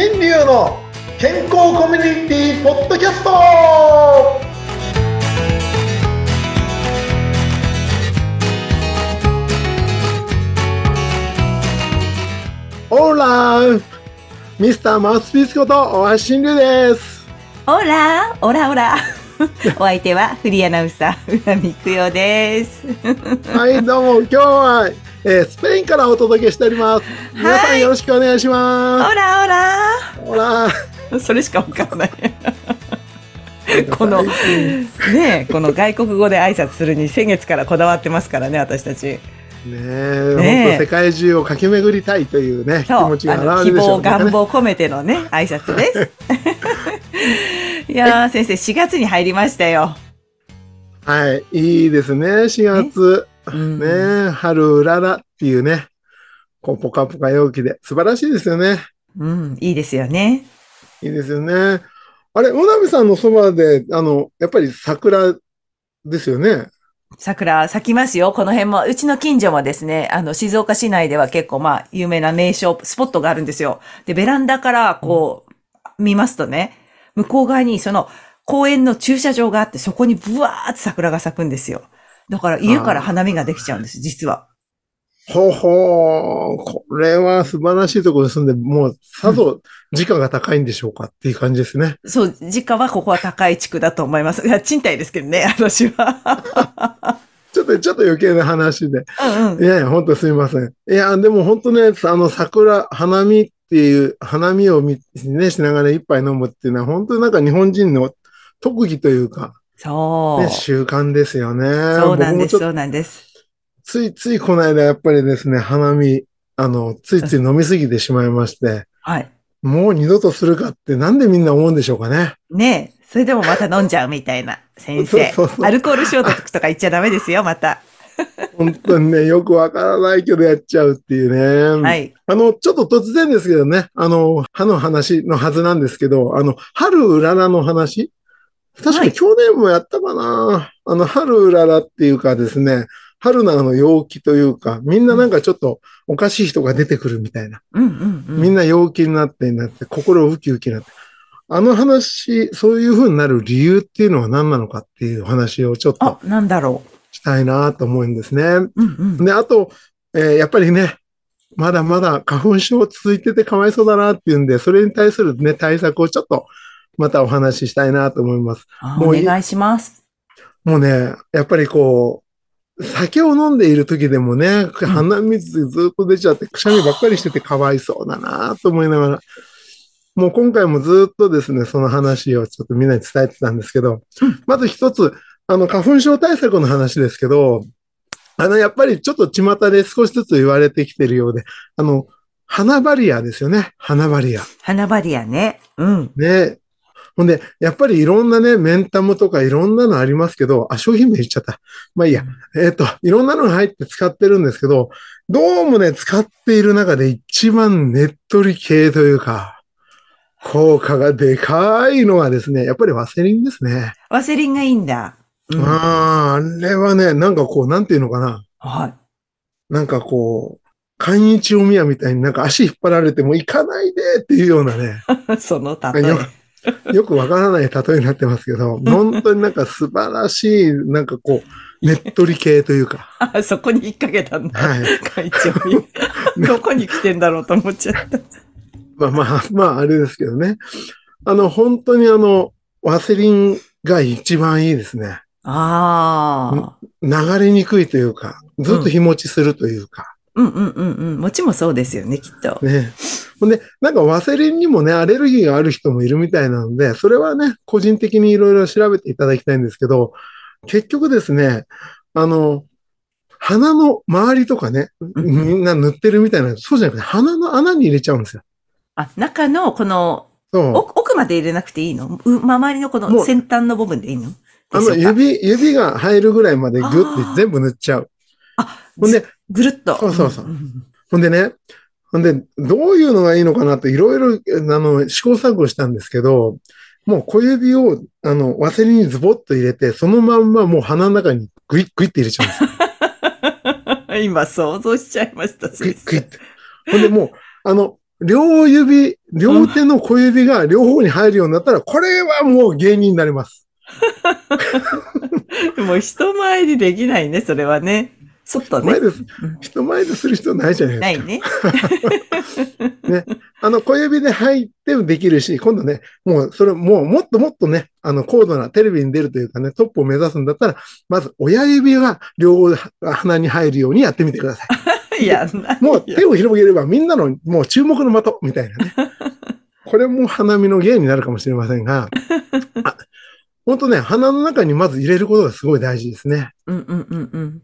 新流の健康コミュニティポッドキャスト。オーラーミスターマウスピースこと大橋新流です。オラオラオラ お相手はフリーアナウンサー浦美久代です。はいどうも今日は、えー、スペインからお届けしております。皆さんよろしくお願いします。オラオラ。オラ。それしかわからない。このねこの外国語で挨拶するに先月からこだわってますからね私たち。ねえ、ね世界中を駆け巡りたいというね、気持ちが表れるでしょう、ね、希望、願望込めてのね、挨拶です。いや先生、4月に入りましたよ。はい、いいですね、4月。ね、ね春うららっていうね、こう、ぽかぽか陽気で、素晴らしいですよね。うん、いいですよね。いいですよね。あれ、小鍋さんのそばで、あの、やっぱり桜ですよね。桜咲きますよ。この辺も、うちの近所もですね、あの、静岡市内では結構まあ、有名な名所、スポットがあるんですよ。で、ベランダからこう、うん、見ますとね、向こう側にその公園の駐車場があって、そこにブワーって桜が咲くんですよ。だから家から花見ができちゃうんです、実は。ほうほう、これは素晴らしいところですんで、もう、さぞ時価が高いんでしょうかっていう感じですね。そう、時価はここは高い地区だと思います。いや、賃貸ですけどね、私は。ちょっと、ちょっと余計な話で。うんうん、いやいや、本当すみません。いや、でも本当ね、あの、桜、花見っていう、花見を見、ね、しながら一杯飲むっていうのは、本当になんか日本人の特技というか、そう。ね、習慣ですよね。そうなんです、そうなんです。ついついこの間やっぱりですね、花見、あの、ついつい飲みすぎてしまいまして、はい。もう二度とするかってなんでみんな思うんでしょうかね。ねえ。それでもまた飲んじゃうみたいな。先生。そうそうそうアルコール消毒とか言っちゃダメですよ、また。本当にね、よくわからないけどやっちゃうっていうね。はい。あの、ちょっと突然ですけどね、あの、歯の話のはずなんですけど、あの、春うららの話確かに去年もやったかな、はい、あの、春うららっていうかですね、春菜の陽気というか、みんななんかちょっとおかしい人が出てくるみたいな。うんうんうん、みんな陽気になってなって、心ウキウキになって。あの話、そういう風になる理由っていうのは何なのかっていう話をちょっと。なんだろう。したいなと思うんですね。うんうん、で、あと、えー、やっぱりね、まだまだ花粉症続いててかわいそうだなっていうんで、それに対するね、対策をちょっとまたお話ししたいなと思います。お願いします。もうね、やっぱりこう、酒を飲んでいる時でもね、鼻水ずっと出ちゃって、くしゃみばっかりしててかわいそうだなと思いながら、もう今回もずっとですね、その話をちょっとみんなに伝えてたんですけど、まず一つ、あの、花粉症対策の話ですけど、あの、やっぱりちょっと巷で少しずつ言われてきてるようで、あの、花バリアですよね。花バリア。花バリアね。うん。ね。ほんで、やっぱりいろんなね、メンタムとかいろんなのありますけど、あ、商品名言っちゃった。まあいいや。えっ、ー、と、いろんなのが入って使ってるんですけど、どうもね、使っている中で一番ねっとり系というか、効果がでかいのはですね、やっぱりワセリンですね。ワセリンがいいんだ。うん、ああ、あれはね、なんかこう、なんていうのかな。はい。なんかこう、寛一お宮みたいになんか足引っ張られても行かないでっていうようなね。その例え。よくわからない例えになってますけど、本当になんか素晴らしい、なんかこう、ねっとり系というか。あ、そこに引っ掛けたんだ。はい。会長に。どこに来てんだろうと思っちゃった。まあまあ、まあ、あれですけどね。あの、本当にあの、ワセリンが一番いいですね。ああ。流れにくいというか、ずっと日持ちするというか。うん、うん、うんうんうん。餅もそうですよね、きっと。ね。ほんで、なんかワセリンにもね、アレルギーがある人もいるみたいなので、それはね、個人的にいろいろ調べていただきたいんですけど、結局ですね、あの、鼻の周りとかね、みんな塗ってるみたいな、そうじゃなくて、鼻の穴に入れちゃうんですよ。あ、中のこの、奥まで入れなくていいの？周りのこの先端の部分でいいの？あの、指、指が入るぐらいまでグッて全部塗っちゃう。あ、ほんで、ぐるっと。そうそうそう。ほんでね、ほんで、どういうのがいいのかなっていろいろ、あの、試行錯誤したんですけど、もう小指を、あの、ワセリンにズボッと入れて、そのまんまもう鼻の中にグイッグイッて入れちゃうんですよ。今想像しちゃいました、グイッグイッて。ほんでもう、あの、両指、両手の小指が両方に入るようになったら、これはもう芸人になります。もう人前でできないね、それはね。そっとね人前。ですうん。人前でする必要ないじゃないですか。ない ね。あの、小指で入ってもできるし、今度ね、もう、それ、もう、もっともっとね、あの、高度なテレビに出るというかね、トップを目指すんだったら、まず、親指が両鼻に入るようにやってみてください。い や、もう手を広げればみんなのもう注目の的みたいなね。これも花見の芸になるかもしれませんが、あ本当ね、鼻の中にまず入れることがすごい大事ですね。うんうんうんうん。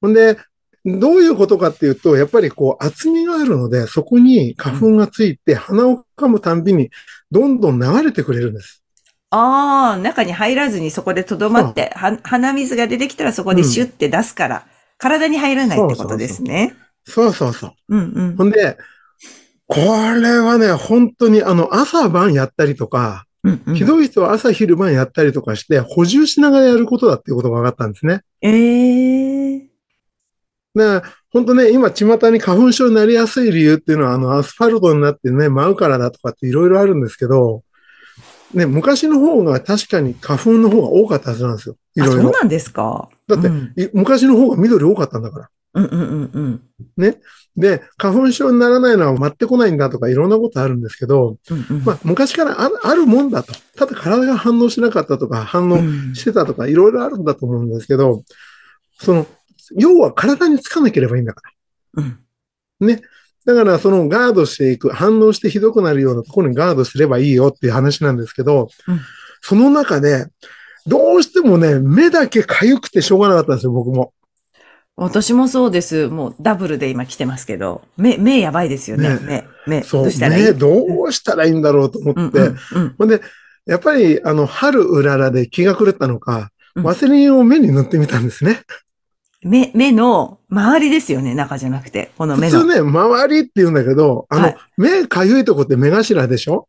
ほんで、どういうことかっていうと、やっぱりこう厚みがあるので、そこに花粉がついて鼻を噛むたんびにどんどん流れてくれるんです。ああ、中に入らずにそこでとどまって、は鼻水が出てきたらそこでシュッて出すから、体に入らないってことですね。そうそうそう。うんうんほ。んで、これはね、本当にあの朝晩やったりとか、うんうんひどい人は朝昼晩やったりとかして補充しながらやることだっていうことが分かったんですね。ええで、本当ね、今、巷に花粉症になりやすい理由っていうのは、あの、アスファルトになってね、舞うからだとかっていろいろあるんですけど、ね、昔の方が確かに花粉の方が多かったはずなんですよ。いあ、ろいろ。そうなんですか？だってうんい昔の方が緑多かったんだから。うんうんうんうん。で、花粉症にならないのは待ってこないんだとかいろんなことあるんですけど、うんうんまあ、昔からあるあるもんだと。ただ体が反応しなかったとか、反応うんしてたとか、いろいろあるんだと思うんですけど、その、要は体につかなければいいんだから。うんだから、そのガードしていく、反応してひどくなるようなところにガードすればいいよっていう話なんですけど、うんその中で、どうしてもね、目だけ痒くてしょうがなかったんですよ、僕も。私もそうです。もうダブルで今来てますけど、目、目やばいですよね。目、目。そう、どうしたらいい？ね、どうしたらいいんだろうと思って。うんうんで、やっぱり、あの、春うららで気が狂ったのか、うんワセリンを目に塗ってみたんですね。目、目の周りですよね、中じゃなくて。この目の。普通ね、周りって言うんだけど、あの、はい目かゆいとこって目頭でしょ？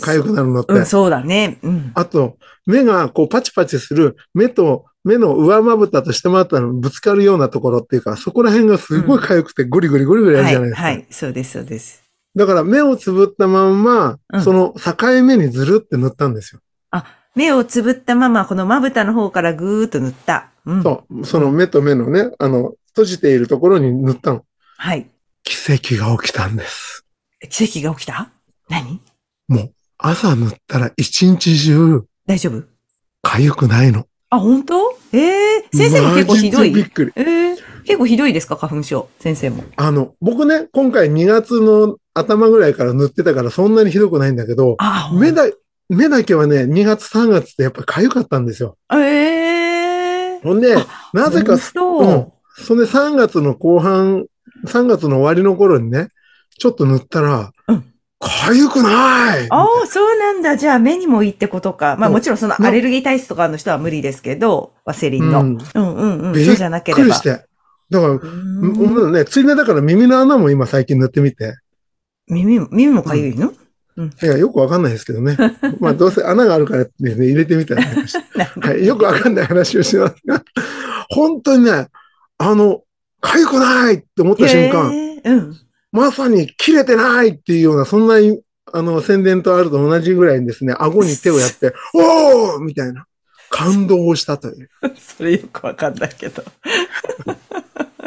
かゆくなるのって。うん、そうだね。うん。あと、目がこうパチパチする、目と目の上まぶたと下まぶたのぶつかるようなところっていうか、そこら辺がすごい痒くてゴリゴリゴリゴリやるはい、じゃないですか。はい、そうです、そうです。だから目をつぶったまんま、うんその境目にずるって塗ったんですよ。あ、目をつぶったまま、このまぶたの方からぐーっと塗った。うん。そう。その目と目のね、あの、閉じているところに塗ったの。はい。奇跡が起きたんです。奇跡が起きた？何？もう、朝塗ったら一日中、大丈夫？痒くないの。あ、本当？ええ先生も結構ひどい？マジでびっくり。ええ結構ひどいですか？花粉症。先生も。あの、僕ね、今回2月の頭ぐらいから塗ってたからそんなにひどくないんだけど、あ、目だ、目だけはね、2月3月ってやっぱ痒かったんですよ。ええほんで、なぜか、そう。うん。それで3月の後半、3月の終わりの頃にね、ちょっと塗ったらうん、痒くないああ、そうなんだ。じゃあ目にもいいってことか。まあうんもちろんそのアレルギー体質とかの人は無理ですけど、ワセリンの。ううんんうんうん。びっそうじゃなければ。びっくりして。だから、うもうね、ついでだから耳の穴も今最近塗ってみて。耳も、耳もかゆいの、いや、よくわかんないですけどね。まあ、どうせ穴があるからってね、入れてみたり なんかして。なんかはい、よくわかんない話をしてますが、本当にね、あの、痒くないって思った瞬間、へえうん。まさに切れてないっていうような、そんな、あの、宣伝とあると同じぐらいにですね、顎に手をやって、おーみたいな、感動をしたという。それよくわかんないけど。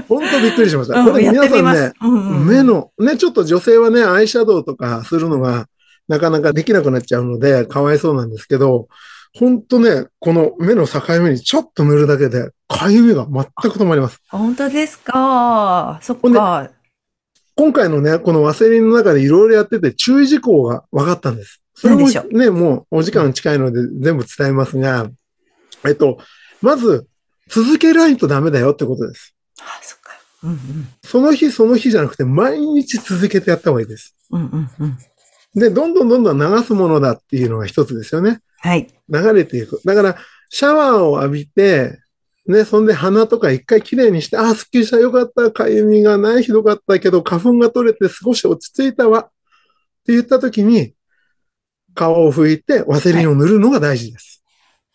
本当びっくりしました。うんこれ皆さんね、うんうんうん目の、ね、ちょっと女性はね、アイシャドウとかするのがなかなかできなくなっちゃうので、かわいそうなんですけど、本当ね、この目の境目にちょっと塗るだけで、かゆみが全く止まります。本当ですか？そっか。今回のね、このワセリンの中でいろいろやってて注意事項が分かったんです。それもね、もうお時間近いので全部伝えますが、えっと、まず、続けないとダメだよってことです。あ、そっか。うんうん。その日その日じゃなくて毎日続けてやった方がいいです。うんうんうん。で、どんどんどんどん流すものだっていうのが一つですよね。はい。流れていく。だから、シャワーを浴びて、ね、そんで鼻とか一回きれいにして、ああ、すっきりした、よかった、かゆみがない、ひどかったけど、花粉が取れて少し落ち着いたわ。って言った時に、皮を拭いて、ワセリンを塗るのが大事です。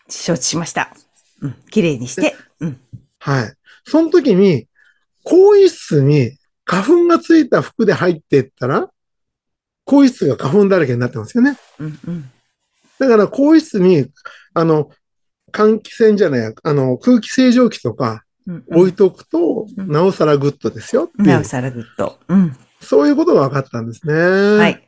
承知しました。うん。綺麗にして。うん。はい。その時に、更衣室に花粉がついた服で入っていったら、更衣室が花粉だらけになってますよね。うんうん。だから、更衣室に、あの、換気扇じゃないや、あの、空気清浄機とかうん置いとくと、うんなおさらグッドですよなおさらグッド。うん。そういうことが分かったんですね。は。。はい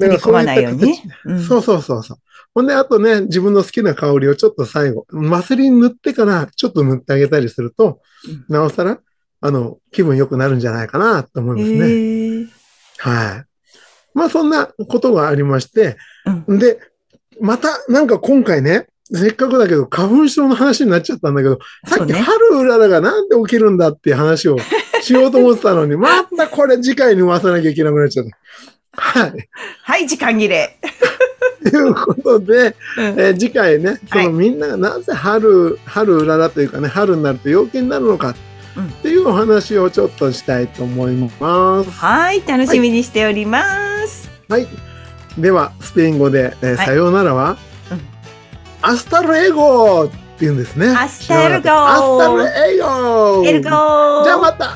取り込まないようにね。うんそうそうそうそう。ほんで、あとね、自分の好きな香りをちょっと最後、ワセリン塗ってからちょっと塗ってあげたりすると、うんなおさら、あの、気分良くなるんじゃないかなと思いますね。はい。まあ、そんなことがありまして、うん。で、また、なんか今回ね、せっかくだけど、花粉症の話になっちゃったんだけど、さっき。春うららがなんで起きるんだっていう話を しようと思ってたのに、またこれ次回に回さなきゃいけなくなっちゃった。はい。はい、時間切れ。ということで、うんえー次回ね、そはいのみんながなぜ春、春うららというかね、春になると陽気になるのかうんっていうお話をちょっとしたいと思います。はい、楽しみにしております。はい。では、スペイン語で、えーはい。さようならは、うん。 Hasta luego って言うんですね。 Hasta luego 知らなかった Hasta luego luego。じゃあまた、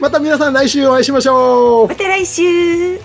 また皆さん来週お会いしましょう。また来週